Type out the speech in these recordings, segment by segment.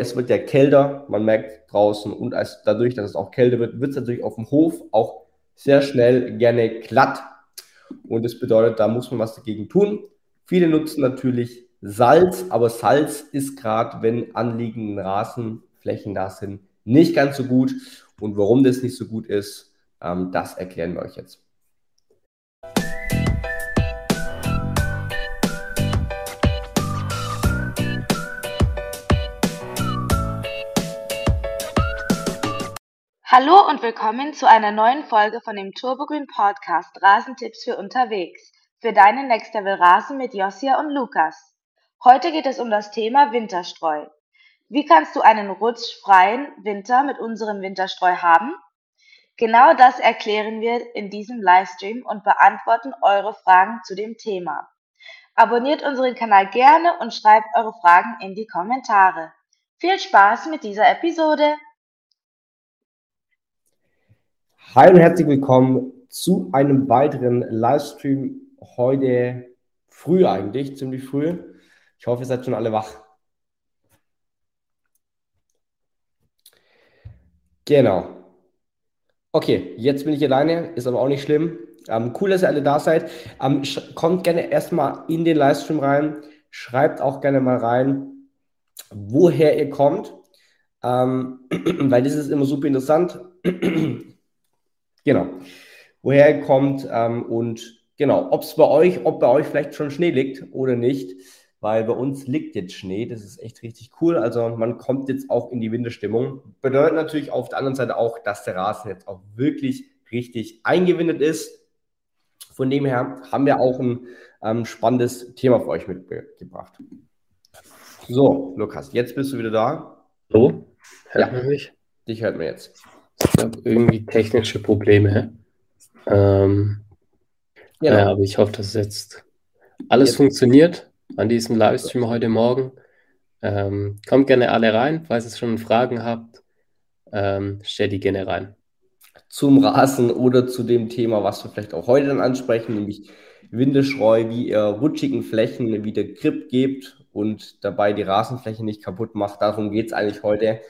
Es wird ja kälter, man merkt draußen und als, dadurch, dass es auch kälter wird, wird es natürlich auf dem Hof auch sehr schnell gerne glatt. Und das bedeutet, da muss man was dagegen tun. Viele nutzen natürlich Salz, aber Salz ist gerade, wenn anliegende Rasenflächen da sind, nicht ganz so gut. Und warum das nicht so gut ist, ähm, das erklären wir euch jetzt. Hallo und willkommen zu einer neuen Folge von dem Turbogrün Podcast Rasentipps für unterwegs für deinen Next Level Rasen mit Josia und Lukas. Heute geht es um das Thema Winterstreu. Wie kannst du einen rutschfreien Winter mit unserem Winterstreu haben? Genau das erklären wir in diesem Livestream und beantworten eure Fragen zu dem Thema. Abonniert unseren Kanal gerne und schreibt eure Fragen in die Kommentare. Viel Spaß mit dieser Episode! Hi und herzlich willkommen zu einem weiteren Livestream heute früh eigentlich, ziemlich früh. Ich hoffe, ihr seid schon alle wach. Genau. Okay, jetzt bin ich alleine, ist aber auch nicht schlimm. Ähm, cool, dass ihr alle da seid. Ähm, kommt gerne erstmal in den Livestream rein. Schreibt auch gerne mal rein, woher ihr kommt, ähm, weil das ist immer super interessant. Genau. Woher er kommt ähm, und genau, ob es bei euch, ob bei euch vielleicht schon Schnee liegt oder nicht, weil bei uns liegt jetzt Schnee. Das ist echt richtig cool. Also man kommt jetzt auch in die Winterstimmung. Bedeutet natürlich auf der anderen Seite auch, dass der Rasen jetzt auch wirklich richtig eingewindet ist. Von dem her haben wir auch ein ähm, spannendes Thema für euch mitgebracht. So, Lukas, jetzt bist du wieder da. Hallo, hört ja. man mich? Dich hört man jetzt. Glaube, irgendwie technische Probleme. Ähm, ja. ja. aber ich hoffe, dass jetzt alles jetzt. funktioniert an diesem Livestream heute Morgen. Ähm, kommt gerne alle rein, falls ihr schon Fragen habt. Ähm, stellt die gerne rein. Zum Rasen oder zu dem Thema, was wir vielleicht auch heute dann ansprechen, nämlich Windeschreu, wie ihr rutschigen Flächen wieder Grip gebt und dabei die Rasenfläche nicht kaputt macht. Darum geht es eigentlich heute.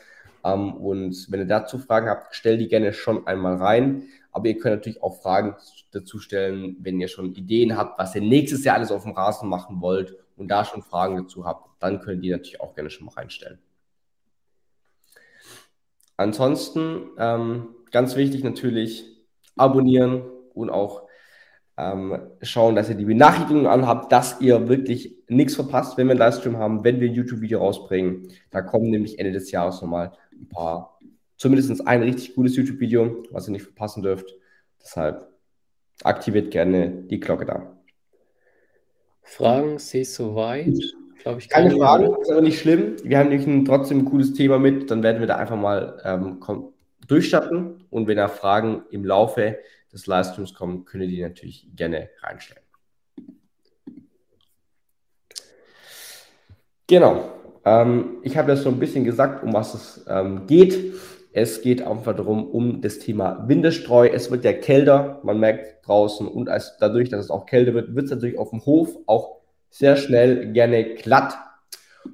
Ähm, und wenn ihr dazu Fragen habt, stellt die gerne schon einmal rein. Aber ihr könnt natürlich auch Fragen dazu stellen, wenn ihr schon Ideen habt, was ihr nächstes Jahr alles auf dem Rasen machen wollt und da schon Fragen dazu habt, dann könnt ihr die natürlich auch gerne schon mal reinstellen. Ansonsten ähm, ganz wichtig natürlich abonnieren und auch ähm, schauen, dass ihr die Benachrichtigungen anhabt, dass ihr wirklich nichts verpasst, wenn wir einen Livestream haben, wenn wir ein YouTube-Video rausbringen. Da kommen nämlich Ende des Jahres nochmal ein paar, zumindest ein richtig gutes YouTube-Video, was ihr nicht verpassen dürft. Deshalb aktiviert gerne die Glocke da. Fragen sehe ich soweit. Glaube ich, keine, keine Fragen, ist aber nicht schlimm. Wir haben nämlich ein, trotzdem ein cooles Thema mit. Dann werden wir da einfach mal ähm, durchstarten. Und wenn da Fragen im Laufe des Livestreams kommen, könnt ihr die natürlich gerne reinstellen. Genau. Ähm, ich habe jetzt so ein bisschen gesagt, um was es ähm, geht. Es geht einfach darum, um das Thema Windestreu. Es wird ja kälter, man merkt draußen und als, dadurch, dass es auch kälter wird, wird es natürlich auf dem Hof auch sehr schnell gerne glatt.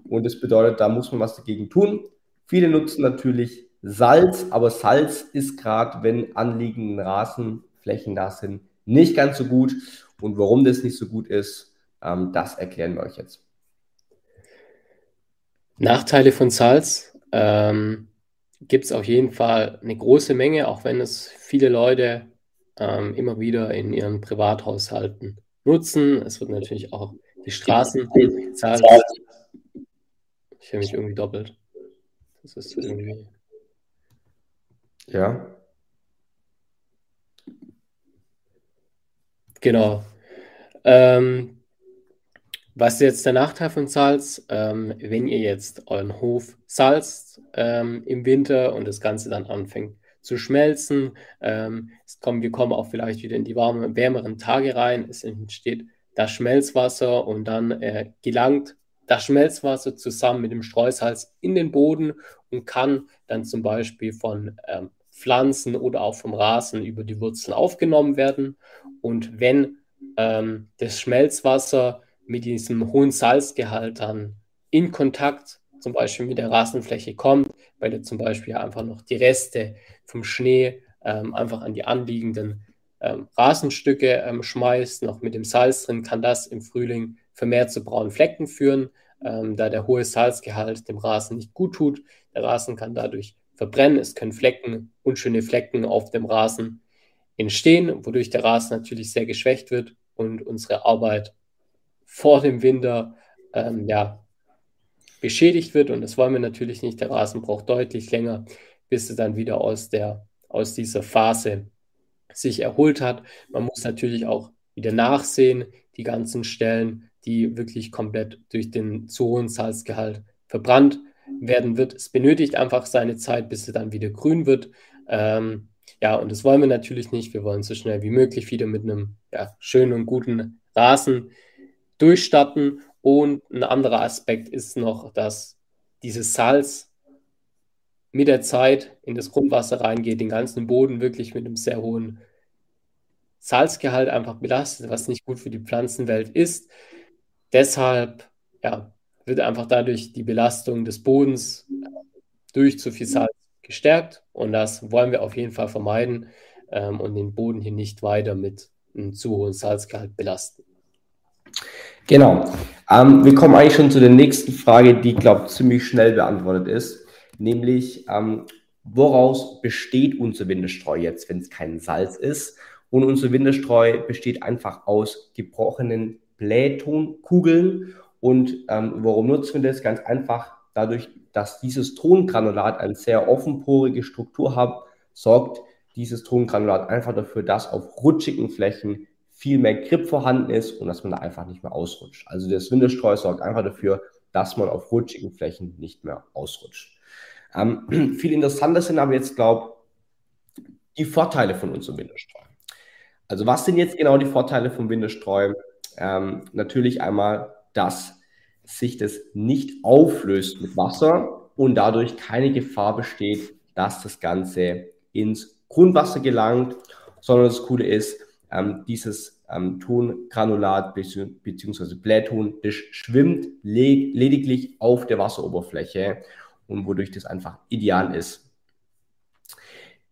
Und das bedeutet, da muss man was dagegen tun. Viele nutzen natürlich Salz, aber Salz ist gerade, wenn anliegende Rasenflächen da sind, nicht ganz so gut. Und warum das nicht so gut ist, ähm, das erklären wir euch jetzt. Nachteile von Salz ähm, gibt es auf jeden Fall eine große Menge, auch wenn es viele Leute ähm, immer wieder in ihren Privathaushalten nutzen. Es wird natürlich auch die Straßen Salz. Ich höre mich irgendwie doppelt. Das ist irgendwie. Ja. Genau. Ähm, was ist jetzt der Nachteil von Salz? Ähm, wenn ihr jetzt euren Hof salzt ähm, im Winter und das Ganze dann anfängt zu schmelzen, ähm, kommt, wir kommen auch vielleicht wieder in die warmen, wärmeren Tage rein, es entsteht das Schmelzwasser und dann äh, gelangt das Schmelzwasser zusammen mit dem Streusalz in den Boden und kann dann zum Beispiel von ähm, Pflanzen oder auch vom Rasen über die Wurzeln aufgenommen werden. Und wenn ähm, das Schmelzwasser mit diesem hohen Salzgehalt dann in Kontakt zum Beispiel mit der Rasenfläche kommt, weil er zum Beispiel einfach noch die Reste vom Schnee ähm, einfach an die anliegenden ähm, Rasenstücke ähm, schmeißt, noch mit dem Salz drin, kann das im Frühling vermehrt zu braunen Flecken führen, ähm, da der hohe Salzgehalt dem Rasen nicht gut tut. Der Rasen kann dadurch verbrennen, es können Flecken, unschöne Flecken auf dem Rasen entstehen, wodurch der Rasen natürlich sehr geschwächt wird und unsere Arbeit vor dem Winter ähm, ja, beschädigt wird. Und das wollen wir natürlich nicht. Der Rasen braucht deutlich länger, bis er dann wieder aus, der, aus dieser Phase sich erholt hat. Man muss natürlich auch wieder nachsehen, die ganzen Stellen, die wirklich komplett durch den zu hohen Salzgehalt verbrannt werden wird. Es benötigt einfach seine Zeit, bis er dann wieder grün wird. Ähm, ja, und das wollen wir natürlich nicht. Wir wollen so schnell wie möglich wieder mit einem ja, schönen und guten Rasen durchstarten. Und ein anderer Aspekt ist noch, dass dieses Salz mit der Zeit in das Grundwasser reingeht, den ganzen Boden wirklich mit einem sehr hohen Salzgehalt einfach belastet, was nicht gut für die Pflanzenwelt ist. Deshalb ja, wird einfach dadurch die Belastung des Bodens durch zu viel Salz gestärkt und das wollen wir auf jeden Fall vermeiden ähm, und den Boden hier nicht weiter mit einem zu hohen Salzgehalt belasten. Genau. Ähm, wir kommen eigentlich schon zu der nächsten Frage, die, glaube ich, ziemlich schnell beantwortet ist, nämlich ähm, woraus besteht unser Windestreu jetzt, wenn es kein Salz ist? Und unser Windestreu besteht einfach aus gebrochenen Blähtonkugeln. Und ähm, warum nutzen wir das? Ganz einfach dadurch, dass dieses Tongranulat eine sehr offenporige Struktur hat, sorgt dieses Tongranulat einfach dafür, dass auf rutschigen Flächen viel mehr Grip vorhanden ist und dass man da einfach nicht mehr ausrutscht. Also das Windestreu sorgt einfach dafür, dass man auf rutschigen Flächen nicht mehr ausrutscht. Ähm, viel interessanter sind aber jetzt, glaube die Vorteile von unserem Windestreu. Also was sind jetzt genau die Vorteile vom Windestreu? Ähm, natürlich einmal, dass sich das nicht auflöst mit Wasser und dadurch keine Gefahr besteht, dass das Ganze ins Grundwasser gelangt, sondern das Coole ist, ähm, dieses ähm, Tongranulat bzw. Blähton, das schwimmt le lediglich auf der Wasseroberfläche und wodurch das einfach ideal ist.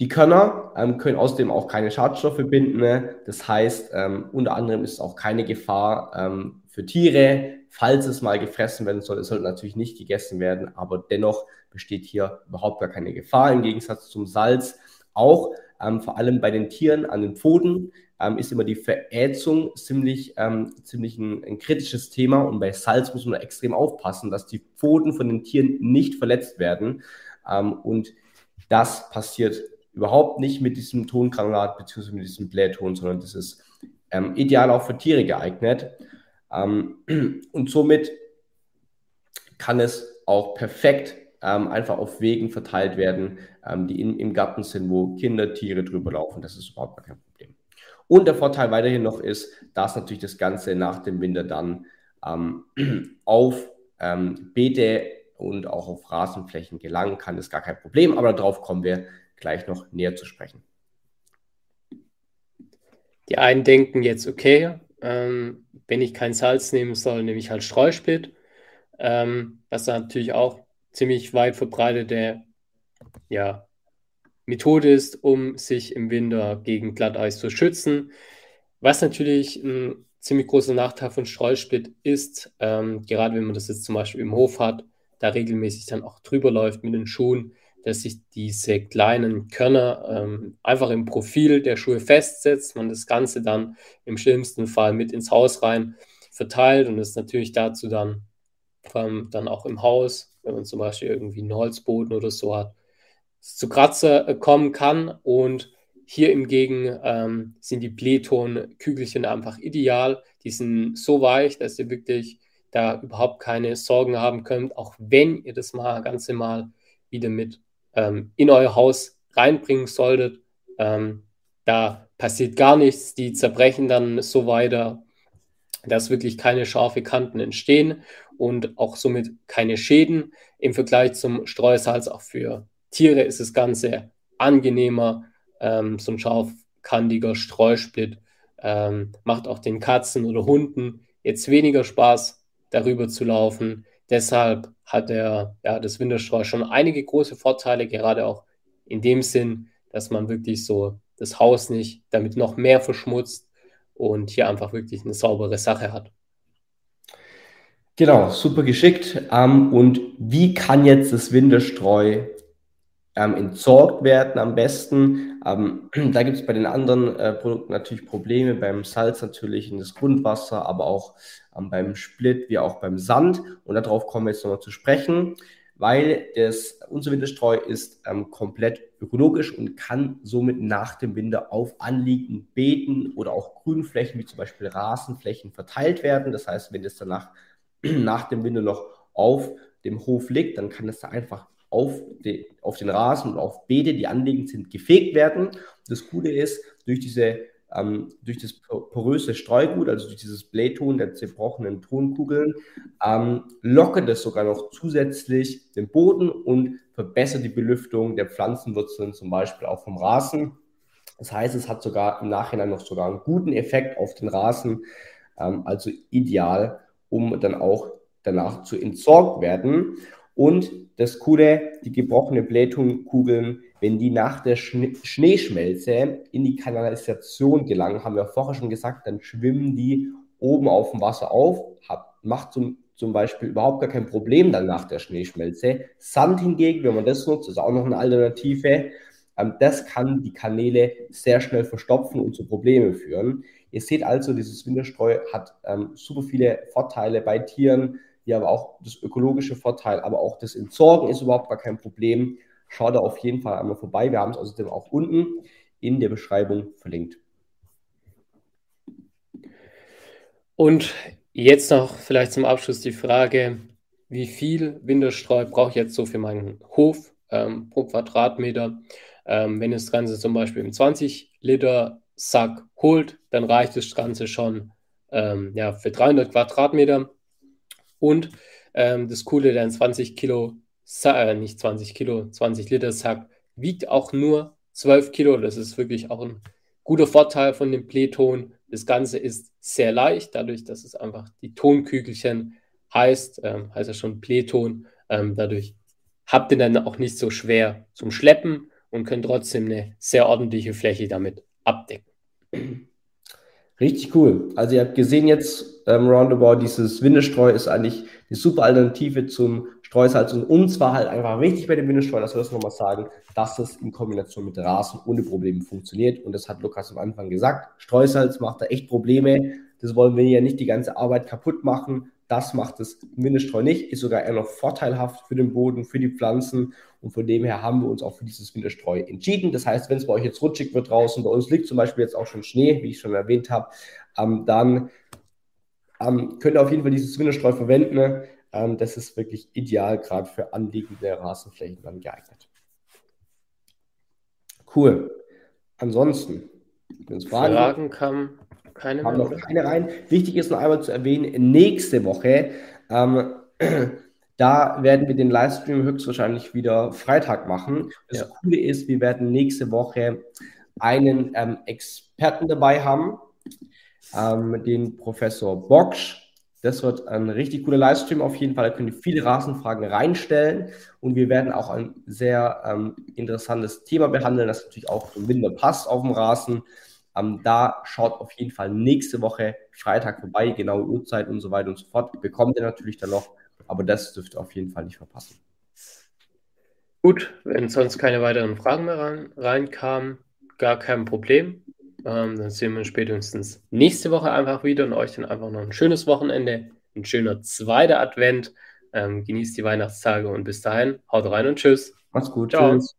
Die Körner ähm, können außerdem auch keine Schadstoffe binden. Ne? Das heißt, ähm, unter anderem ist auch keine Gefahr ähm, für Tiere, falls es mal gefressen werden soll. Es sollte natürlich nicht gegessen werden, aber dennoch besteht hier überhaupt gar keine Gefahr im Gegensatz zum Salz. Auch ähm, vor allem bei den Tieren an den Pfoten ähm, ist immer die Verätzung ziemlich, ähm, ziemlich ein, ein, kritisches Thema und bei Salz muss man extrem aufpassen, dass die Pfoten von den Tieren nicht verletzt werden. Ähm, und das passiert überhaupt nicht mit diesem Tongranulat bzw. mit diesem Blähton, sondern das ist ähm, ideal auch für Tiere geeignet. Ähm, und somit kann es auch perfekt ähm, einfach auf Wegen verteilt werden, ähm, die in, im Garten sind, wo Kinder, Tiere drüber laufen. Das ist überhaupt kein Problem. Und der Vorteil weiterhin noch ist, dass natürlich das Ganze nach dem Winter dann auf Beete und auch auf Rasenflächen gelangen kann. Ist gar kein Problem, aber darauf kommen wir gleich noch näher zu sprechen. Die einen denken jetzt, okay, ähm, wenn ich kein Salz nehmen soll, nehme ich halt Streusplit, ähm, was natürlich auch ziemlich weit verbreitete ja, Methode ist, um sich im Winter gegen Glatteis zu schützen. Was natürlich ein ziemlich großer Nachteil von Streusplit ist, ähm, gerade wenn man das jetzt zum Beispiel im Hof hat, da regelmäßig dann auch drüber läuft mit den Schuhen, dass sich diese kleinen Körner ähm, einfach im Profil der Schuhe festsetzt, man das Ganze dann im schlimmsten Fall mit ins Haus rein verteilt und es natürlich dazu dann, ähm, dann auch im Haus, wenn man zum Beispiel irgendwie einen Holzboden oder so hat, zu Kratzer äh, kommen kann und hier hingegen ähm, sind die Blähton-Kügelchen einfach ideal. Die sind so weich, dass ihr wirklich da überhaupt keine Sorgen haben könnt, auch wenn ihr das mal ganze Mal wieder mit ähm, in euer Haus reinbringen solltet. Ähm, da passiert gar nichts, die zerbrechen dann so weiter, dass wirklich keine scharfe Kanten entstehen und auch somit keine Schäden. Im Vergleich zum Streusalz auch für Tiere ist das Ganze angenehmer. Ähm, so ein scharfkantiger Streusplit ähm, macht auch den Katzen oder Hunden jetzt weniger Spaß, darüber zu laufen. Deshalb hat der, ja, das Winterstreu schon einige große Vorteile, gerade auch in dem Sinn, dass man wirklich so das Haus nicht damit noch mehr verschmutzt und hier einfach wirklich eine saubere Sache hat. Genau, super geschickt. Ähm, und wie kann jetzt das Winterstreu ähm, entsorgt werden am besten? Ähm, da gibt es bei den anderen äh, Produkten natürlich Probleme, beim Salz natürlich in das Grundwasser, aber auch beim Split wie auch beim Sand. Und darauf kommen wir jetzt nochmal zu sprechen weil das, unser Winterstreu ist ähm, komplett ökologisch und kann somit nach dem Winter auf anliegenden Beeten oder auch Grünflächen, wie zum Beispiel Rasenflächen, verteilt werden. Das heißt, wenn es danach nach dem Winter noch auf dem Hof liegt, dann kann es da einfach auf, die, auf den Rasen und auf Beete, die anliegend sind, gefegt werden. Das Gute ist, durch diese ähm, durch das poröse Streugut, also durch dieses Blähton der zerbrochenen Tonkugeln, ähm, lockert es sogar noch zusätzlich den Boden und verbessert die Belüftung der Pflanzenwurzeln, zum Beispiel auch vom Rasen. Das heißt, es hat sogar im Nachhinein noch sogar einen guten Effekt auf den Rasen, ähm, also ideal, um dann auch danach zu entsorgt werden. Und das Coole, die gebrochene Blähtonkugeln wenn die nach der Schne Schneeschmelze in die Kanalisation gelangen, haben wir vorher schon gesagt, dann schwimmen die oben auf dem Wasser auf, hab, macht zum, zum Beispiel überhaupt gar kein Problem dann nach der Schneeschmelze. Sand hingegen, wenn man das nutzt, ist auch noch eine Alternative. Ähm, das kann die Kanäle sehr schnell verstopfen und zu Problemen führen. Ihr seht also, dieses Winterstreu hat ähm, super viele Vorteile bei Tieren, hier aber auch das ökologische Vorteil, aber auch das Entsorgen ist überhaupt gar kein Problem. Schau da auf jeden Fall einmal vorbei. Wir haben es außerdem auch unten in der Beschreibung verlinkt. Und jetzt noch vielleicht zum Abschluss die Frage, wie viel Winterstreu brauche ich jetzt so für meinen Hof ähm, pro Quadratmeter? Ähm, wenn das Ganze zum Beispiel im 20 Liter Sack holt, dann reicht das Ganze schon ähm, ja, für 300 Quadratmeter. Und ähm, das Coole, der 20 Kilo äh, nicht 20 Kilo, 20 Liter Sack, wiegt auch nur 12 Kilo. Das ist wirklich auch ein guter Vorteil von dem Playton. Das Ganze ist sehr leicht, dadurch, dass es einfach die Tonkügelchen heißt, ähm, heißt ja schon Playton. Ähm, dadurch habt ihr dann auch nicht so schwer zum Schleppen und könnt trotzdem eine sehr ordentliche Fläche damit abdecken. Richtig cool. Also ihr habt gesehen jetzt ähm, roundabout, dieses Windestreu ist eigentlich die super Alternative zum Streusalz. Und uns war halt einfach wichtig bei dem Windestreu, dass wir das nochmal sagen, dass es in Kombination mit Rasen ohne Probleme funktioniert. Und das hat Lukas am Anfang gesagt. Streusalz macht da echt Probleme. Das wollen wir ja nicht die ganze Arbeit kaputt machen. Das macht das Windestreu nicht, ist sogar eher noch vorteilhaft für den Boden, für die Pflanzen. Und von dem her haben wir uns auch für dieses Winterstreu entschieden. Das heißt, wenn es bei euch jetzt rutschig wird draußen, bei uns liegt zum Beispiel jetzt auch schon Schnee, wie ich schon erwähnt habe, ähm, dann ähm, könnt ihr auf jeden Fall dieses Winterstreu verwenden. Ähm, das ist wirklich ideal, gerade für anliegende Rasenflächen dann geeignet. Cool. Ansonsten, wenn es Fragen, Fragen kam keine haben mehr, noch keine rein. Wichtig ist noch einmal zu erwähnen, nächste Woche ähm, Da werden wir den Livestream höchstwahrscheinlich wieder Freitag machen. Das ja. Coole ist, wir werden nächste Woche einen ähm, Experten dabei haben, ähm, den Professor Bocksch. Das wird ein richtig cooler Livestream auf jeden Fall. Da können ihr viele Rasenfragen reinstellen und wir werden auch ein sehr ähm, interessantes Thema behandeln, das natürlich auch zum Winter passt auf dem Rasen. Ähm, da schaut auf jeden Fall nächste Woche Freitag vorbei, genaue Uhrzeit und so weiter und so fort. Bekommt ihr natürlich dann noch aber das dürft ihr auf jeden Fall nicht verpassen. Gut, wenn sonst keine weiteren Fragen mehr rein, reinkamen, gar kein Problem. Ähm, dann sehen wir uns spätestens nächste Woche einfach wieder und euch dann einfach noch ein schönes Wochenende, ein schöner zweiter Advent. Ähm, genießt die Weihnachtstage und bis dahin, haut rein und tschüss. Macht's gut. Ciao. Tschüss.